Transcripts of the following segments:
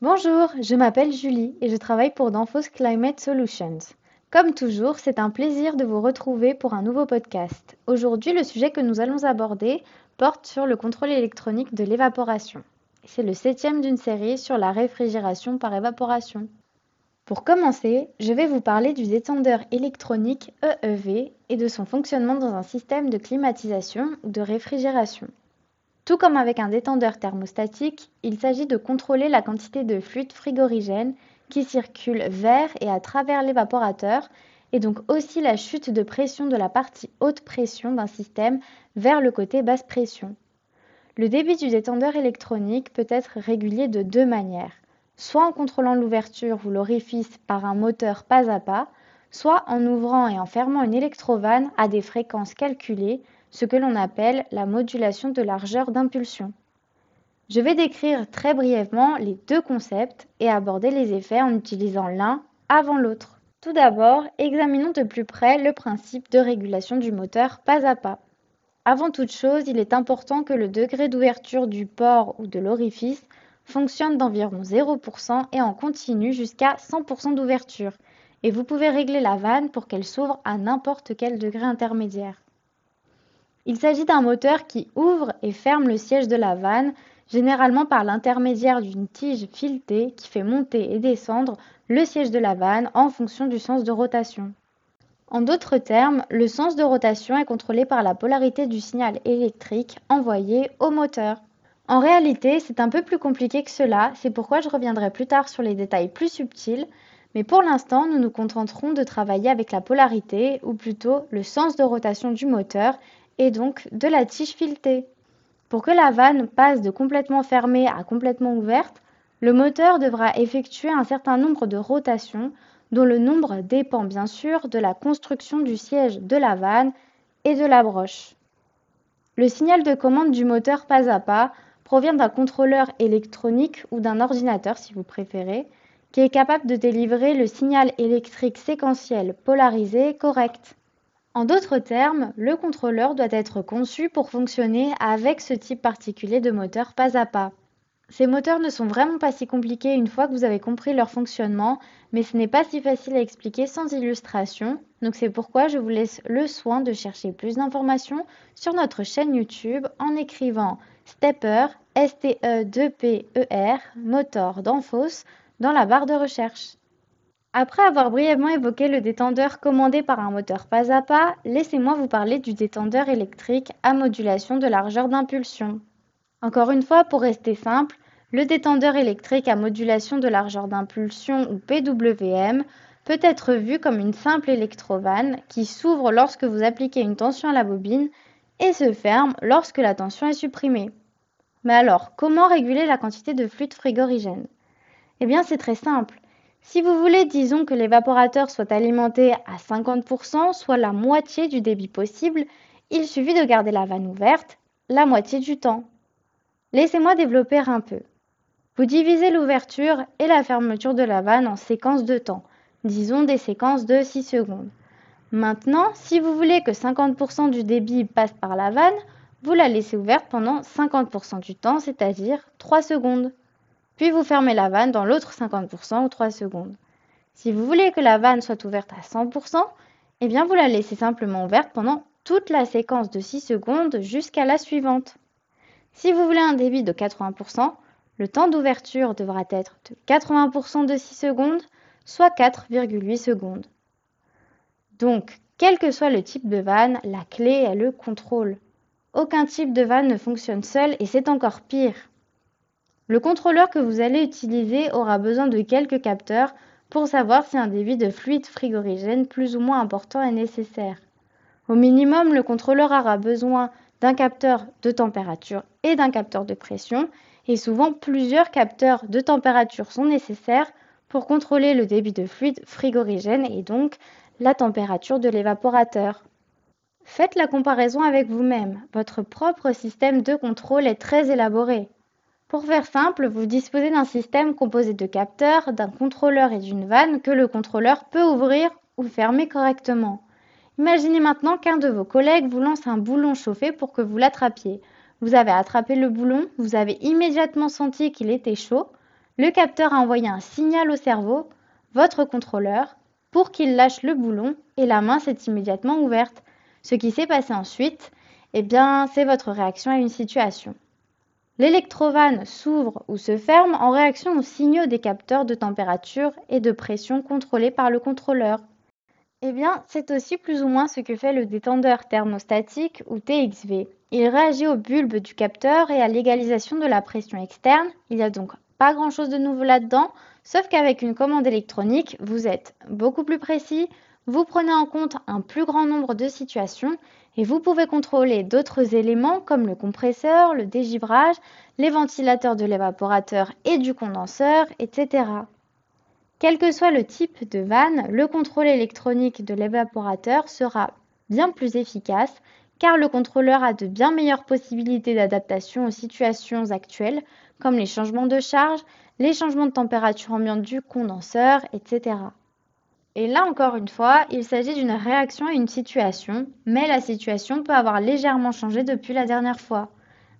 Bonjour, je m'appelle Julie et je travaille pour Danfoss Climate Solutions. Comme toujours, c'est un plaisir de vous retrouver pour un nouveau podcast. Aujourd'hui, le sujet que nous allons aborder porte sur le contrôle électronique de l'évaporation. C'est le septième d'une série sur la réfrigération par évaporation. Pour commencer, je vais vous parler du détendeur électronique EEV et de son fonctionnement dans un système de climatisation ou de réfrigération. Tout comme avec un détendeur thermostatique, il s'agit de contrôler la quantité de fluide frigorigène qui circule vers et à travers l'évaporateur et donc aussi la chute de pression de la partie haute pression d'un système vers le côté basse pression. Le débit du détendeur électronique peut être régulier de deux manières, soit en contrôlant l'ouverture ou l'orifice par un moteur pas à pas, soit en ouvrant et en fermant une électrovanne à des fréquences calculées ce que l'on appelle la modulation de largeur d'impulsion. Je vais décrire très brièvement les deux concepts et aborder les effets en utilisant l'un avant l'autre. Tout d'abord, examinons de plus près le principe de régulation du moteur pas à pas. Avant toute chose, il est important que le degré d'ouverture du port ou de l'orifice fonctionne d'environ 0% et en continu jusqu'à 100% d'ouverture, et vous pouvez régler la vanne pour qu'elle s'ouvre à n'importe quel degré intermédiaire. Il s'agit d'un moteur qui ouvre et ferme le siège de la vanne, généralement par l'intermédiaire d'une tige filetée qui fait monter et descendre le siège de la vanne en fonction du sens de rotation. En d'autres termes, le sens de rotation est contrôlé par la polarité du signal électrique envoyé au moteur. En réalité, c'est un peu plus compliqué que cela, c'est pourquoi je reviendrai plus tard sur les détails plus subtils, mais pour l'instant, nous nous contenterons de travailler avec la polarité, ou plutôt le sens de rotation du moteur, et donc de la tige filetée. Pour que la vanne passe de complètement fermée à complètement ouverte, le moteur devra effectuer un certain nombre de rotations dont le nombre dépend bien sûr de la construction du siège de la vanne et de la broche. Le signal de commande du moteur pas à pas provient d'un contrôleur électronique ou d'un ordinateur si vous préférez, qui est capable de délivrer le signal électrique séquentiel polarisé correct. En d'autres termes, le contrôleur doit être conçu pour fonctionner avec ce type particulier de moteur pas à pas. Ces moteurs ne sont vraiment pas si compliqués une fois que vous avez compris leur fonctionnement, mais ce n'est pas si facile à expliquer sans illustration, donc c'est pourquoi je vous laisse le soin de chercher plus d'informations sur notre chaîne YouTube en écrivant Stepper, S-T-E-2-P-E-R, motor d'Enfos, dans la barre de recherche. Après avoir brièvement évoqué le détendeur commandé par un moteur pas à pas, laissez-moi vous parler du détendeur électrique à modulation de largeur d'impulsion. Encore une fois, pour rester simple, le détendeur électrique à modulation de largeur d'impulsion ou PWM peut être vu comme une simple électrovanne qui s'ouvre lorsque vous appliquez une tension à la bobine et se ferme lorsque la tension est supprimée. Mais alors, comment réguler la quantité de fluide frigorigène? Eh bien, c'est très simple. Si vous voulez, disons que l'évaporateur soit alimenté à 50%, soit la moitié du débit possible, il suffit de garder la vanne ouverte la moitié du temps. Laissez-moi développer un peu. Vous divisez l'ouverture et la fermeture de la vanne en séquences de temps, disons des séquences de 6 secondes. Maintenant, si vous voulez que 50% du débit passe par la vanne, vous la laissez ouverte pendant 50% du temps, c'est-à-dire 3 secondes puis vous fermez la vanne dans l'autre 50% ou 3 secondes. Si vous voulez que la vanne soit ouverte à 100%, eh bien vous la laissez simplement ouverte pendant toute la séquence de 6 secondes jusqu'à la suivante. Si vous voulez un débit de 80%, le temps d'ouverture devra être de 80% de 6 secondes, soit 4,8 secondes. Donc, quel que soit le type de vanne, la clé est le contrôle. Aucun type de vanne ne fonctionne seul et c'est encore pire. Le contrôleur que vous allez utiliser aura besoin de quelques capteurs pour savoir si un débit de fluide frigorigène plus ou moins important est nécessaire. Au minimum, le contrôleur aura besoin d'un capteur de température et d'un capteur de pression, et souvent plusieurs capteurs de température sont nécessaires pour contrôler le débit de fluide frigorigène et donc la température de l'évaporateur. Faites la comparaison avec vous-même. Votre propre système de contrôle est très élaboré. Pour faire simple, vous disposez d'un système composé de capteurs, d'un contrôleur et d'une vanne que le contrôleur peut ouvrir ou fermer correctement. Imaginez maintenant qu'un de vos collègues vous lance un boulon chauffé pour que vous l'attrapiez. Vous avez attrapé le boulon, vous avez immédiatement senti qu'il était chaud. le capteur a envoyé un signal au cerveau, votre contrôleur, pour qu'il lâche le boulon et la main s'est immédiatement ouverte. Ce qui s'est passé ensuite, eh bien, c'est votre réaction à une situation. L'électrovanne s'ouvre ou se ferme en réaction aux signaux des capteurs de température et de pression contrôlés par le contrôleur. Eh bien, c'est aussi plus ou moins ce que fait le détendeur thermostatique ou TXV. Il réagit au bulbe du capteur et à l'égalisation de la pression externe. Il n'y a donc pas grand-chose de nouveau là-dedans, sauf qu'avec une commande électronique, vous êtes beaucoup plus précis, vous prenez en compte un plus grand nombre de situations et vous pouvez contrôler d'autres éléments comme le compresseur, le dégivrage, les ventilateurs de l'évaporateur et du condenseur, etc. Quel que soit le type de vanne, le contrôle électronique de l'évaporateur sera bien plus efficace car le contrôleur a de bien meilleures possibilités d'adaptation aux situations actuelles comme les changements de charge, les changements de température ambiante du condenseur, etc. Et là encore une fois, il s'agit d'une réaction à une situation, mais la situation peut avoir légèrement changé depuis la dernière fois.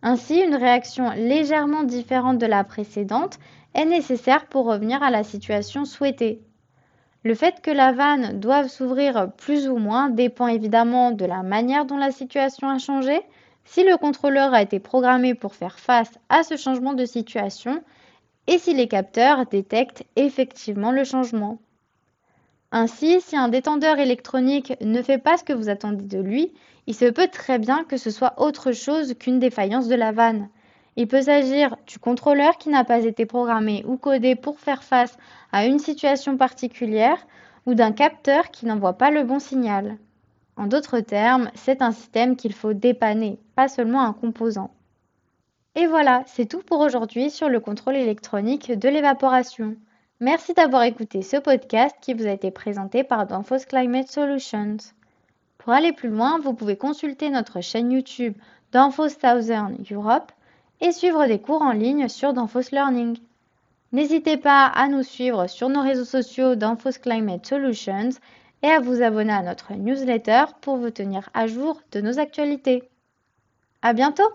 Ainsi, une réaction légèrement différente de la précédente est nécessaire pour revenir à la situation souhaitée. Le fait que la vanne doive s'ouvrir plus ou moins dépend évidemment de la manière dont la situation a changé. Si le contrôleur a été programmé pour faire face à ce changement de situation et si les capteurs détectent effectivement le changement. Ainsi, si un détendeur électronique ne fait pas ce que vous attendez de lui, il se peut très bien que ce soit autre chose qu'une défaillance de la vanne. Il peut s'agir du contrôleur qui n'a pas été programmé ou codé pour faire face à une situation particulière ou d'un capteur qui n'envoie pas le bon signal. En d'autres termes, c'est un système qu'il faut dépanner, pas seulement un composant. Et voilà, c'est tout pour aujourd'hui sur le contrôle électronique de l'évaporation. Merci d'avoir écouté ce podcast qui vous a été présenté par Danfoss Climate Solutions. Pour aller plus loin, vous pouvez consulter notre chaîne YouTube Danfoss Southern Europe et suivre des cours en ligne sur Danfoss Learning. N'hésitez pas à nous suivre sur nos réseaux sociaux Danfoss Climate Solutions et à vous abonner à notre newsletter pour vous tenir à jour de nos actualités. À bientôt!